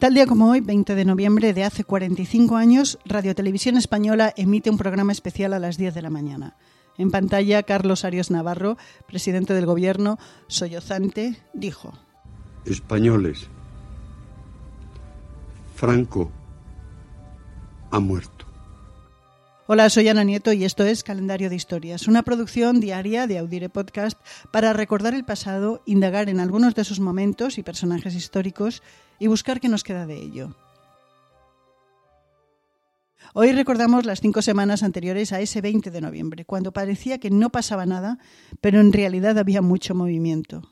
Tal día como hoy, 20 de noviembre de hace 45 años, Radio Televisión Española emite un programa especial a las 10 de la mañana. En pantalla, Carlos Arias Navarro, presidente del gobierno, sollozante, dijo: Españoles, Franco ha muerto. Hola, soy Ana Nieto y esto es Calendario de Historias, una producción diaria de Audire Podcast para recordar el pasado, indagar en algunos de sus momentos y personajes históricos y buscar qué nos queda de ello. Hoy recordamos las cinco semanas anteriores a ese 20 de noviembre, cuando parecía que no pasaba nada, pero en realidad había mucho movimiento.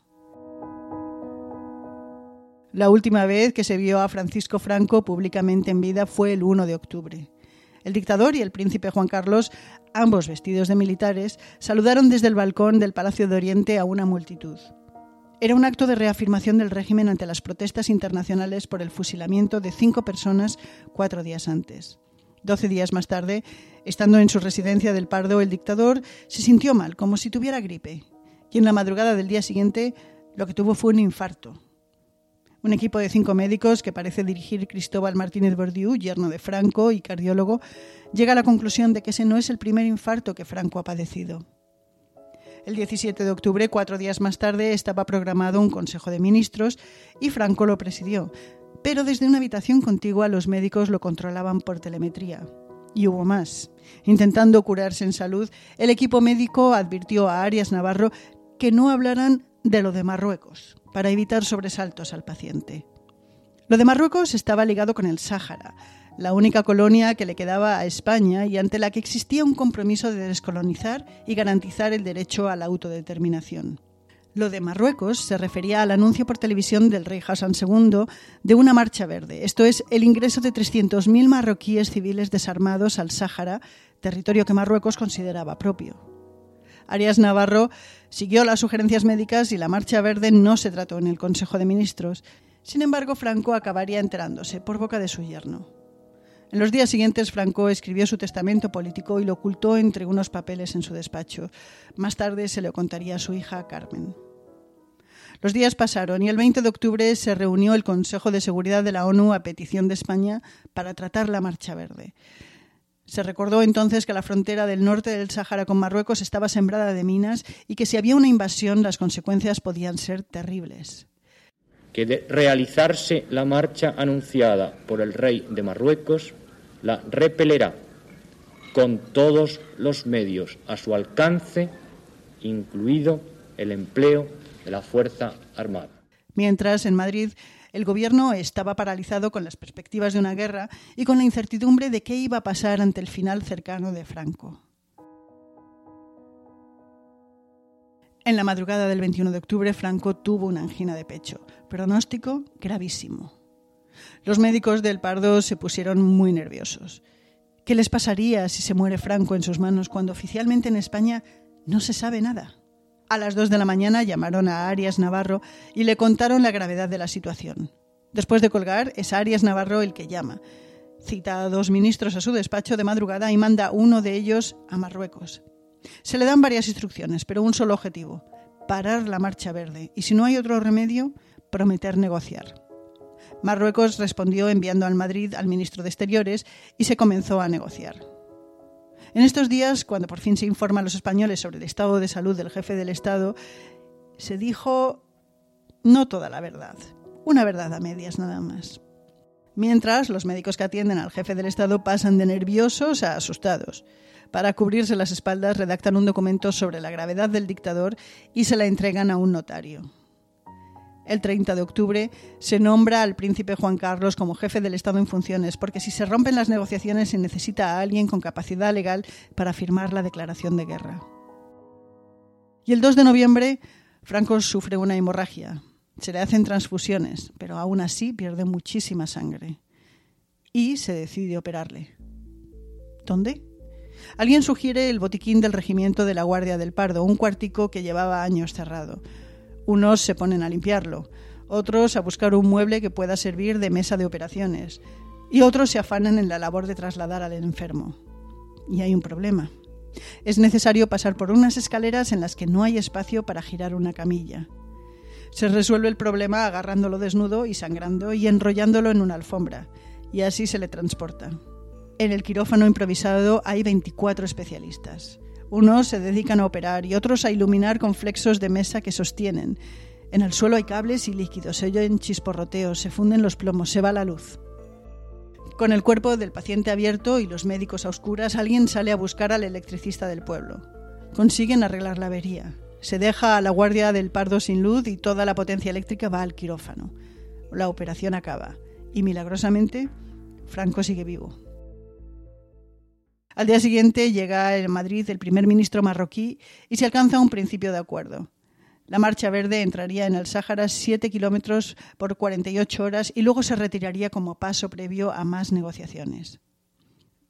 La última vez que se vio a Francisco Franco públicamente en vida fue el 1 de octubre. El dictador y el príncipe Juan Carlos, ambos vestidos de militares, saludaron desde el balcón del Palacio de Oriente a una multitud. Era un acto de reafirmación del régimen ante las protestas internacionales por el fusilamiento de cinco personas cuatro días antes. Doce días más tarde, estando en su residencia del Pardo, el dictador se sintió mal, como si tuviera gripe, y en la madrugada del día siguiente lo que tuvo fue un infarto. Un equipo de cinco médicos que parece dirigir Cristóbal Martínez Bordiú, yerno de Franco y cardiólogo, llega a la conclusión de que ese no es el primer infarto que Franco ha padecido. El 17 de octubre, cuatro días más tarde, estaba programado un Consejo de Ministros y Franco lo presidió, pero desde una habitación contigua los médicos lo controlaban por telemetría. Y hubo más. Intentando curarse en salud, el equipo médico advirtió a Arias Navarro que no hablaran de lo de Marruecos para evitar sobresaltos al paciente. Lo de Marruecos estaba ligado con el Sáhara, la única colonia que le quedaba a España y ante la que existía un compromiso de descolonizar y garantizar el derecho a la autodeterminación. Lo de Marruecos se refería al anuncio por televisión del rey Hassan II de una marcha verde, esto es, el ingreso de 300.000 marroquíes civiles desarmados al Sáhara, territorio que Marruecos consideraba propio. Arias Navarro siguió las sugerencias médicas y la Marcha Verde no se trató en el Consejo de Ministros. Sin embargo, Franco acabaría enterándose por boca de su yerno. En los días siguientes, Franco escribió su testamento político y lo ocultó entre unos papeles en su despacho. Más tarde se lo contaría a su hija Carmen. Los días pasaron y el 20 de octubre se reunió el Consejo de Seguridad de la ONU a petición de España para tratar la Marcha Verde. Se recordó entonces que la frontera del norte del Sáhara con Marruecos estaba sembrada de minas y que si había una invasión las consecuencias podían ser terribles. Que de realizarse la marcha anunciada por el rey de Marruecos, la repelerá con todos los medios a su alcance, incluido el empleo de la Fuerza Armada. Mientras, en Madrid, el gobierno estaba paralizado con las perspectivas de una guerra y con la incertidumbre de qué iba a pasar ante el final cercano de Franco. En la madrugada del 21 de octubre, Franco tuvo una angina de pecho, pronóstico gravísimo. Los médicos del Pardo se pusieron muy nerviosos. ¿Qué les pasaría si se muere Franco en sus manos cuando oficialmente en España no se sabe nada? A las dos de la mañana llamaron a Arias Navarro y le contaron la gravedad de la situación. Después de colgar, es Arias Navarro el que llama. Cita a dos ministros a su despacho de madrugada y manda uno de ellos a Marruecos. Se le dan varias instrucciones, pero un solo objetivo, parar la marcha verde, y si no hay otro remedio, prometer negociar. Marruecos respondió enviando al Madrid al ministro de Exteriores y se comenzó a negociar. En estos días, cuando por fin se informa a los españoles sobre el estado de salud del jefe del Estado, se dijo no toda la verdad, una verdad a medias nada más. Mientras, los médicos que atienden al jefe del Estado pasan de nerviosos a asustados. Para cubrirse las espaldas redactan un documento sobre la gravedad del dictador y se la entregan a un notario el 30 de octubre, se nombra al príncipe Juan Carlos como jefe del Estado en funciones, porque si se rompen las negociaciones se necesita a alguien con capacidad legal para firmar la declaración de guerra. Y el 2 de noviembre, Franco sufre una hemorragia. Se le hacen transfusiones, pero aún así pierde muchísima sangre. Y se decide operarle. ¿Dónde? Alguien sugiere el botiquín del regimiento de la Guardia del Pardo, un cuartico que llevaba años cerrado. Unos se ponen a limpiarlo, otros a buscar un mueble que pueda servir de mesa de operaciones y otros se afanan en la labor de trasladar al enfermo. Y hay un problema. Es necesario pasar por unas escaleras en las que no hay espacio para girar una camilla. Se resuelve el problema agarrándolo desnudo y sangrando y enrollándolo en una alfombra, y así se le transporta. En el quirófano improvisado hay 24 especialistas. Unos se dedican a operar y otros a iluminar con flexos de mesa que sostienen. En el suelo hay cables y líquidos, se oyen chisporroteos, se funden los plomos, se va la luz. Con el cuerpo del paciente abierto y los médicos a oscuras, alguien sale a buscar al electricista del pueblo. Consiguen arreglar la avería. Se deja a la guardia del pardo sin luz y toda la potencia eléctrica va al quirófano. La operación acaba y milagrosamente Franco sigue vivo. Al día siguiente llega en Madrid el primer ministro marroquí y se alcanza un principio de acuerdo. La Marcha Verde entraría en el Sáhara 7 kilómetros por 48 horas y luego se retiraría como paso previo a más negociaciones.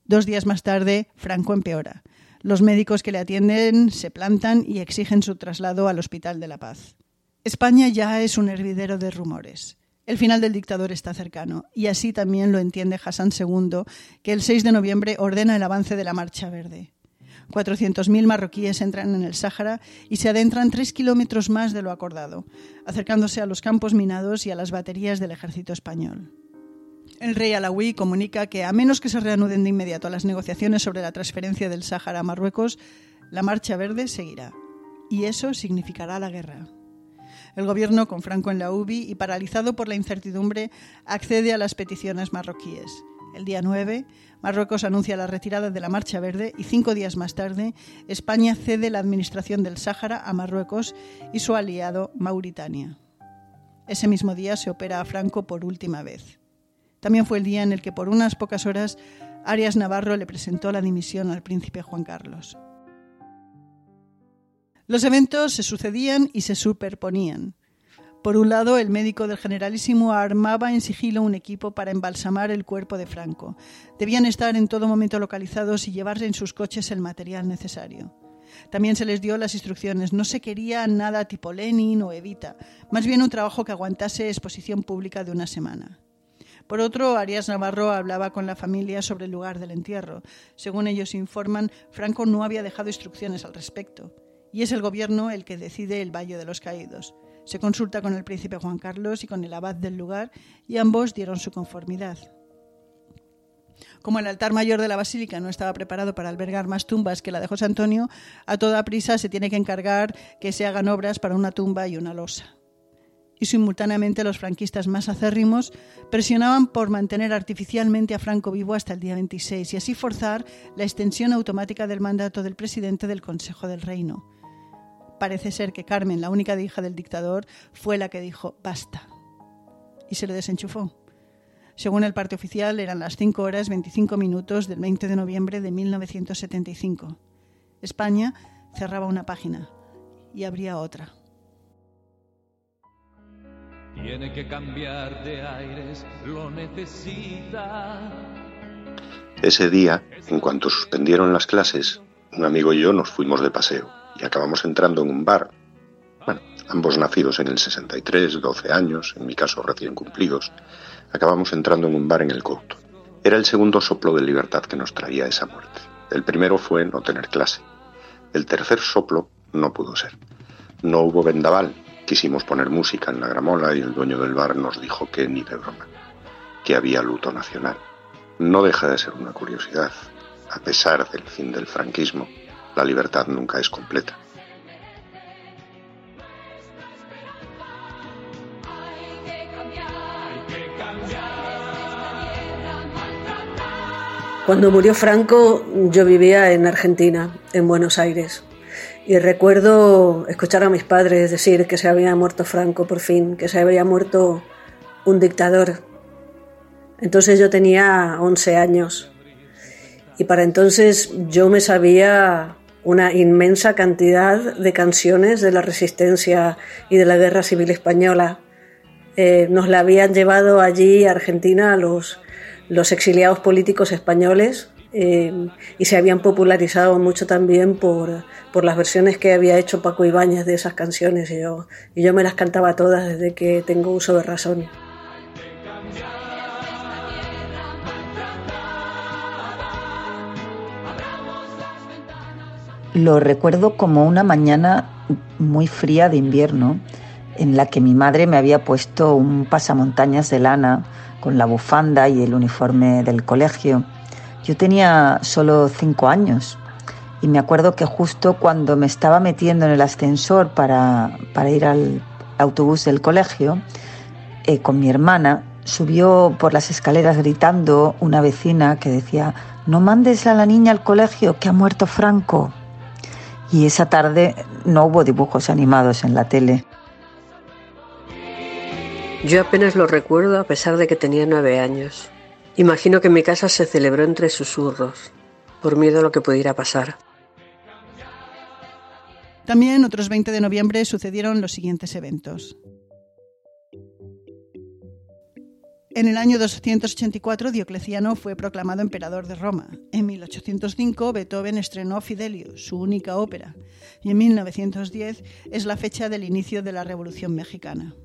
Dos días más tarde, Franco empeora. Los médicos que le atienden se plantan y exigen su traslado al Hospital de la Paz. España ya es un hervidero de rumores. El final del dictador está cercano, y así también lo entiende Hassan II, que el 6 de noviembre ordena el avance de la Marcha Verde. 400.000 marroquíes entran en el Sáhara y se adentran tres kilómetros más de lo acordado, acercándose a los campos minados y a las baterías del ejército español. El rey Alawi comunica que, a menos que se reanuden de inmediato las negociaciones sobre la transferencia del Sáhara a Marruecos, la Marcha Verde seguirá. Y eso significará la guerra. El gobierno, con Franco en la UBI y paralizado por la incertidumbre, accede a las peticiones marroquíes. El día 9, Marruecos anuncia la retirada de la Marcha Verde y cinco días más tarde, España cede la administración del Sáhara a Marruecos y su aliado Mauritania. Ese mismo día se opera a Franco por última vez. También fue el día en el que por unas pocas horas Arias Navarro le presentó la dimisión al príncipe Juan Carlos. Los eventos se sucedían y se superponían. Por un lado, el médico del generalísimo armaba en sigilo un equipo para embalsamar el cuerpo de Franco. Debían estar en todo momento localizados y llevarse en sus coches el material necesario. También se les dio las instrucciones. No se quería nada tipo Lenin o Evita, más bien un trabajo que aguantase exposición pública de una semana. Por otro, Arias Navarro hablaba con la familia sobre el lugar del entierro. Según ellos informan, Franco no había dejado instrucciones al respecto. Y es el gobierno el que decide el Valle de los Caídos. Se consulta con el príncipe Juan Carlos y con el abad del lugar y ambos dieron su conformidad. Como el altar mayor de la basílica no estaba preparado para albergar más tumbas que la de José Antonio, a toda prisa se tiene que encargar que se hagan obras para una tumba y una losa. Y simultáneamente los franquistas más acérrimos presionaban por mantener artificialmente a Franco vivo hasta el día 26 y así forzar la extensión automática del mandato del presidente del Consejo del Reino Parece ser que Carmen, la única hija del dictador, fue la que dijo basta. Y se le desenchufó. Según el parte oficial, eran las 5 horas 25 minutos del 20 de noviembre de 1975. España cerraba una página y abría otra. Tiene que cambiar de aires, lo necesita. Ese día, en cuanto suspendieron las clases, un amigo y yo nos fuimos de paseo y acabamos entrando en un bar. Bueno, ambos nacidos en el 63, 12 años, en mi caso recién cumplidos, acabamos entrando en un bar en el Couto. Era el segundo soplo de libertad que nos traía esa muerte. El primero fue no tener clase. El tercer soplo no pudo ser. No hubo vendaval. Quisimos poner música en la gramola y el dueño del bar nos dijo que ni de broma, que había luto nacional. No deja de ser una curiosidad. A pesar del fin del franquismo, la libertad nunca es completa. Cuando murió Franco yo vivía en Argentina, en Buenos Aires, y recuerdo escuchar a mis padres decir que se había muerto Franco por fin, que se había muerto un dictador. Entonces yo tenía 11 años y para entonces yo me sabía una inmensa cantidad de canciones de la resistencia y de la guerra civil española. Eh, nos la habían llevado allí a Argentina los, los exiliados políticos españoles eh, y se habían popularizado mucho también por, por, las versiones que había hecho Paco Ibáñez de esas canciones y yo, y yo me las cantaba todas desde que tengo uso de razón. Lo recuerdo como una mañana muy fría de invierno. en la que mi madre me había puesto un pasamontañas de lana con la bufanda y el uniforme del colegio. Yo tenía solo cinco años y me acuerdo que justo cuando me estaba metiendo en el ascensor para, ir al autobús del colegio, eh, con mi hermana, subió por las escaleras gritando una vecina que decía, no mandes a la niña al colegio, que ha muerto Franco. Y esa tarde no hubo dibujos animados en la tele. Yo apenas lo recuerdo a pesar de que tenía nueve años. Imagino que en mi casa se celebró entre susurros, por miedo a lo que pudiera pasar. También otros 20 de noviembre sucedieron los siguientes eventos. En el año 284 Diocleciano fue proclamado emperador de Roma. En 1805 Beethoven estrenó Fidelio, su única ópera, y en 1910 es la fecha del inicio de la Revolución Mexicana.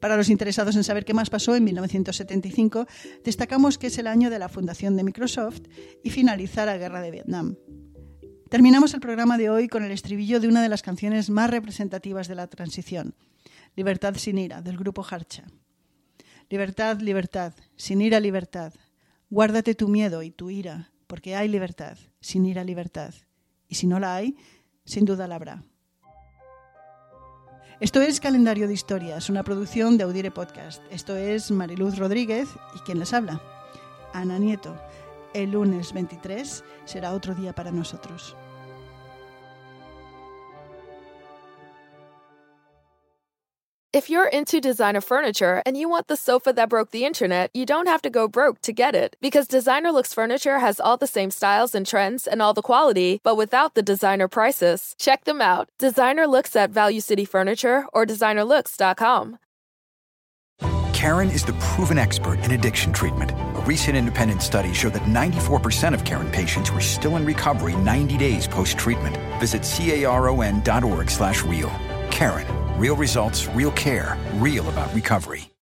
Para los interesados en saber qué más pasó en 1975, destacamos que es el año de la fundación de Microsoft y finaliza la guerra de Vietnam. Terminamos el programa de hoy con el estribillo de una de las canciones más representativas de la transición, Libertad sin ira, del grupo Harcha. Libertad, libertad, sin ira, libertad. Guárdate tu miedo y tu ira, porque hay libertad, sin ira, libertad. Y si no la hay, sin duda la habrá. Esto es Calendario de Historias, una producción de Audire Podcast. Esto es Mariluz Rodríguez y quien les habla, Ana Nieto. El lunes 23 será otro día para nosotros. If you're into designer furniture and you want the sofa that broke the internet, you don't have to go broke to get it. Because Designer Looks Furniture has all the same styles and trends and all the quality, but without the designer prices. Check them out. Designer Looks at Value City Furniture or designerlooks.com. Karen is the proven expert in addiction treatment. A recent independent study showed that 94% of Karen patients were still in recovery 90 days post-treatment. Visit caron.org slash real. Karen Real results, real care, real about recovery.